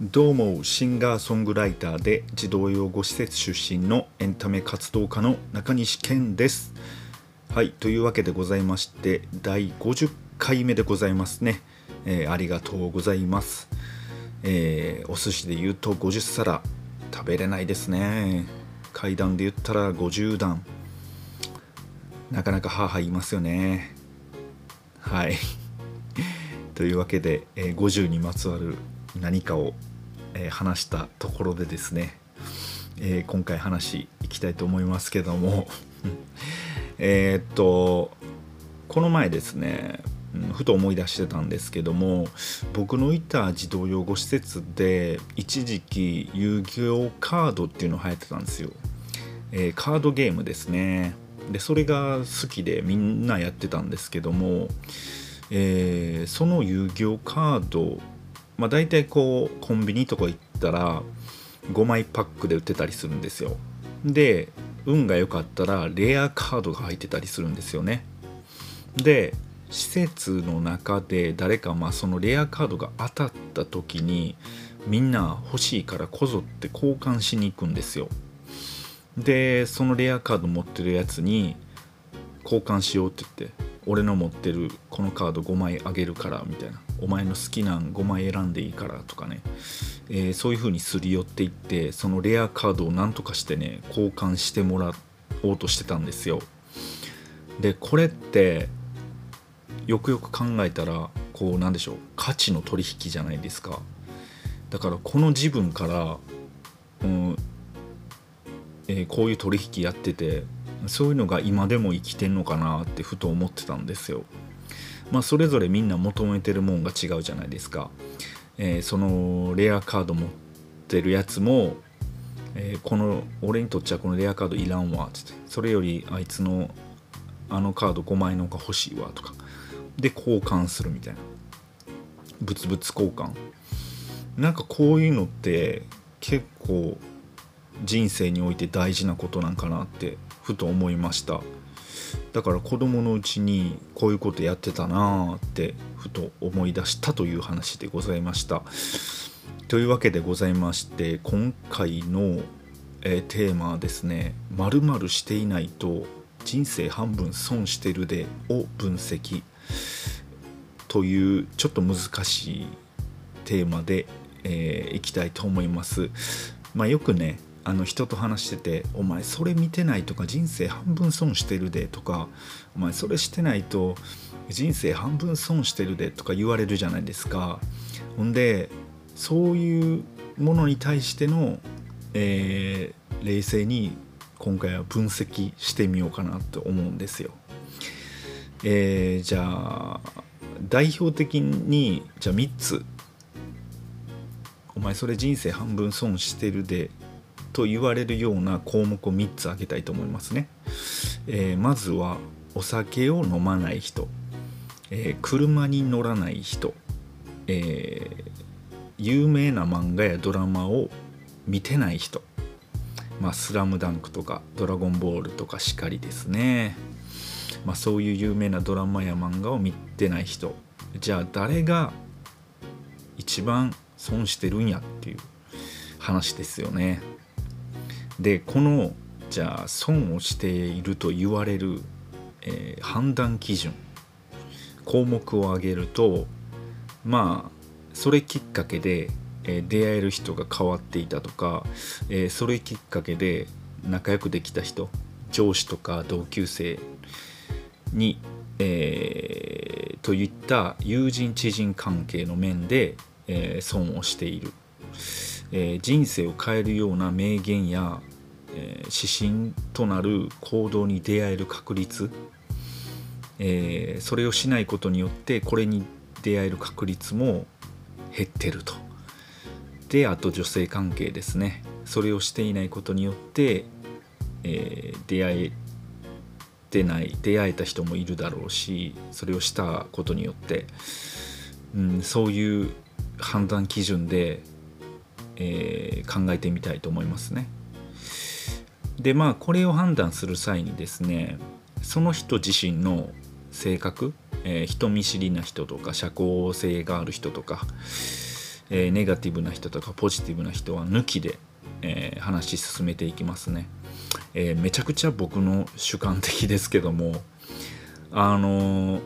どうもシンガーソングライターで児童養護施設出身のエンタメ活動家の中西健です。はいというわけでございまして第50回目でございますね、えー、ありがとうございます、えー、お寿司で言うと50皿食べれないですね。階段で言ったら50段。なかなか母言いますよね。はい。というわけで、えー、50にまつわる何かをえー、話したところでですね、えー、今回話いきたいと思いますけども えっとこの前ですねふと思い出してたんですけども僕のいた児童養護施設で一時期遊戯王カードっていうの流行ってたんですよ、えー、カードゲームですね。でそれが好きでみんなやってたんですけども、えー、その遊戯王カードまあ、大体こうコンビニとか行ったら5枚パックで売ってたりするんですよ。で運が良かったらレアカードが入ってたりするんですよね。で施設の中で誰かまあそのレアカードが当たった時にみんな欲しいからこぞって交換しに行くんですよ。でそのレアカード持ってるやつに交換しようって言って俺の持ってるこのカード5枚あげるからみたいな。お前の好きなん5枚選んでいいからとかね、えー、そういう風にすり寄っていってそのレアカードを何とかしてね交換してもらおうとしてたんですよ。でこれってよくよく考えたらこうなんでしょう価値の取引じゃないですか。だからこの自分から、うんえー、こういう取引やっててそういうのが今でも生きてんのかなってふと思ってたんですよ。まあ、それぞれみんな求めてるもんが違うじゃないですか、えー、そのレアカード持ってるやつも、えー、この俺にとっちゃこのレアカードいらんわっつってそれよりあいつのあのカード5枚の方が欲しいわとか。で交換するみたいな。物々交換。なんかこういうのって結構人生において大事なことなんかなってふと思いましただから子供のうちにこういうことやってたなあってふと思い出したという話でございました。というわけでございまして今回の、え、テーマはですね「まるしていないと人生半分損してるで」を分析というちょっと難しいテーマで、えー、いきたいと思います。まあ、よくねあの人と話してて「お前それ見てないとか人生半分損してるで」とか「お前それしてないと人生半分損してるで」とか言われるじゃないですか。ほんでそういうものに対しての、えー、冷静に今回は分析してみようかなと思うんですよ。えー、じゃあ代表的にじゃあ3つお前それ人生半分損してるでと言われるような項目を3つ挙げたいと思いますね。えー、まずはお酒を飲まない人、えー、車に乗らない人、えー、有名な漫画やドラマを見てない人、まあ、スラムダンクとかドラゴンボールとかしかりですね。まあ、そういう有名なドラマや漫画を見てない人じゃあ誰が一番損してるんやっていう話ですよね。でこのじゃあ損をしていると言われる、えー、判断基準項目を挙げるとまあそれきっかけで、えー、出会える人が変わっていたとか、えー、それきっかけで仲良くできた人上司とか同級生に、えー、といった友人知人関係の面で、えー、損をしている。えー、人生を変えるような名言や、えー、指針となる行動に出会える確率、えー、それをしないことによってこれに出会える確率も減ってると。であと女性関係ですねそれをしていないことによって、えー、出会えてない出会えた人もいるだろうしそれをしたことによって、うん、そういう判断基準でえー、考えてみたいと思いますね。でまあこれを判断する際にですねその人自身の性格、えー、人見知りな人とか社交性がある人とか、えー、ネガティブな人とかポジティブな人は抜きで、えー、話し進めていきますね、えー、めちゃくちゃ僕の主観的ですけどもあの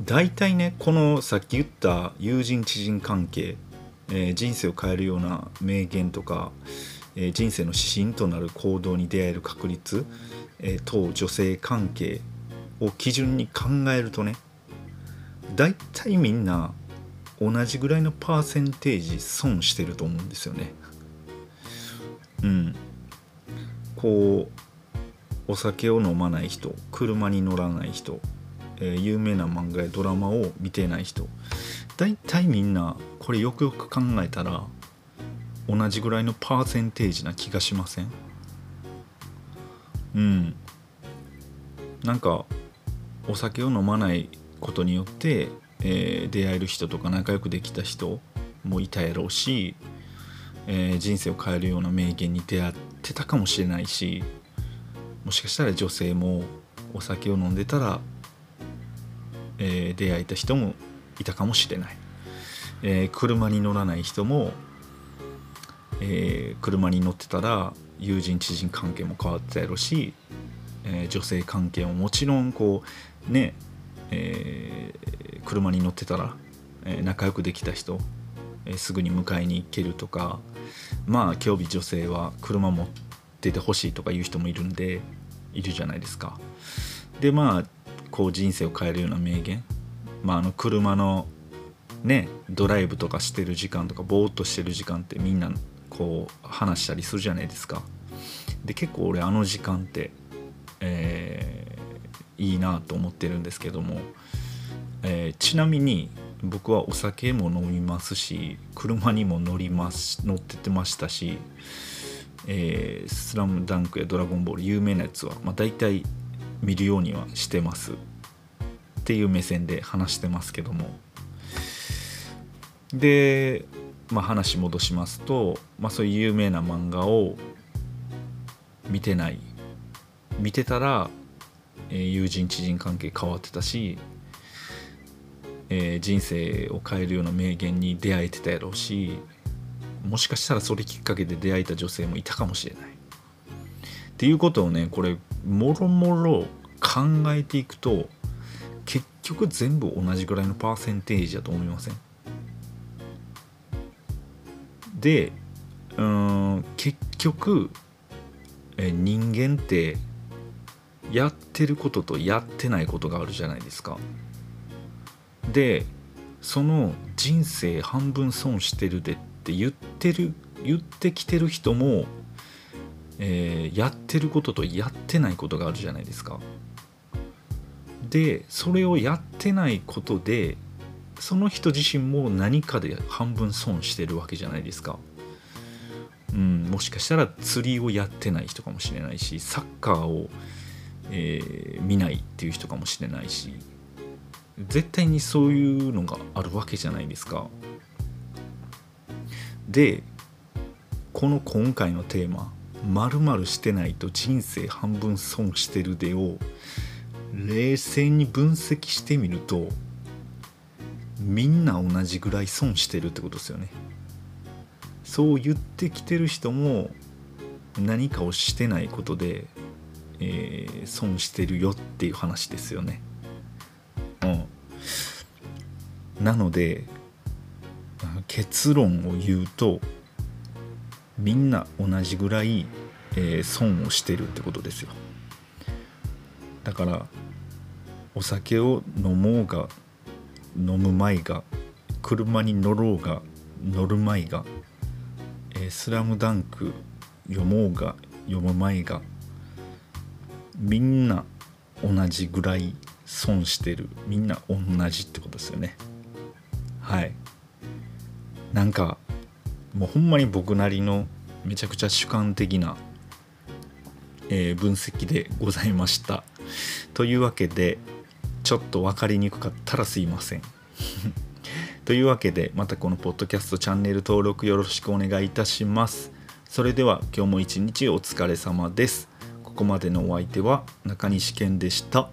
大体ねこのさっき言った友人知人関係、え人生を変えるような名言とか、え人生の指針となる行動に出会える確率、え等女性関係を基準に考えるとね大体みんな同じぐらいのパーセンテージ損してると思うんですよね。うん。こうお酒を飲まない人車に乗らない人、えー、有名な漫画やドラマを見てない人大体みんなこれよくよく考えたら同じぐらいのパーセンテージな気がしません？うん。なんかお酒を飲まないことによってえー、出会える人とか仲良くできた人もいたやろうし、えー、人生を変えるような名言に出会ってたかもしれないしもしかしたら女性もお酒を飲んでたら、えー、出会えた人もいたかもしれない、え車に乗らない人も、え車に乗ってたら友人知人関係も変わってたやろし、え女性関係ももちろんこうねえー、車に乗ってたら、えー、仲良くできた人、えー、すぐに迎えに行けるとかまあ今日日女性は車持っててほしいとかいう人もいるんでいるじゃないですか。でまあこう人生を変えるような名言、まあ、あの車のねドライブとかしてる時間とかぼーっとしてる時間ってみんなこう話したりするじゃないですか。で結構俺あの時間って、えいいなと思ってるんですけども、えー、ちなみに僕はお酒も飲みますし車にも乗ります乗っててましたし「えー、スラムダンクや「ドラゴンボール」有名なやつは、まあ、大体見るようにはしてますっていう目線で話してますけどもで、まあ、話戻しますと、まあ、そういう有名な漫画を見てない見てたらえー、友人知人関係変わってたし、えー、人生を変えるような名言に出会えてたやろうしもしかしたらそれきっかけで出会えた女性もいたかもしれない。っていうことをねこれもろもろ考えていくと結局全部同じぐらいのパーセンテージだと思いません？でうん結局え人間ってやってることとやってないことがあるじゃないですか。でその人生半分損してるでって言ってる言ってきてる人も、えー、やってることとやってないことがあるじゃないですか。でそれをやってないことでその人自身も何かで半分損してるわけじゃないですか。うん、もしかしたら釣りをやってない人かもしれないしサッカーをえー、見ないっていう人かもしれないし絶対にそういうのがあるわけじゃないですか。でこの今回のテーマ「まるしてないと人生半分損してるで」を冷静に分析してみるとみんな同じぐらい損してるってことですよね。そう言ってきてる人も何かをしてないことでえー、損してるよっていう話ですよね。うん、なので結論を言うとみんな同じぐらい、えー、損をしてるってことですよ。だからお酒を飲もうが飲む前が車に乗ろうが乗る前が「えー、スラムダンク読もうが読む前がみんな同じぐらい損してる。みんな同じってことですよね。はい。なんかもうほんまに僕なりのめちゃくちゃ主観的な、えー、分析でございました。というわけでちょっと分かりにくかったらすいません。というわけでまたこのポッドキャストチャンネル登録よろしくお願いいたします。それでは今日も一日お疲れ様です。ここまでのお相手は中西健でした。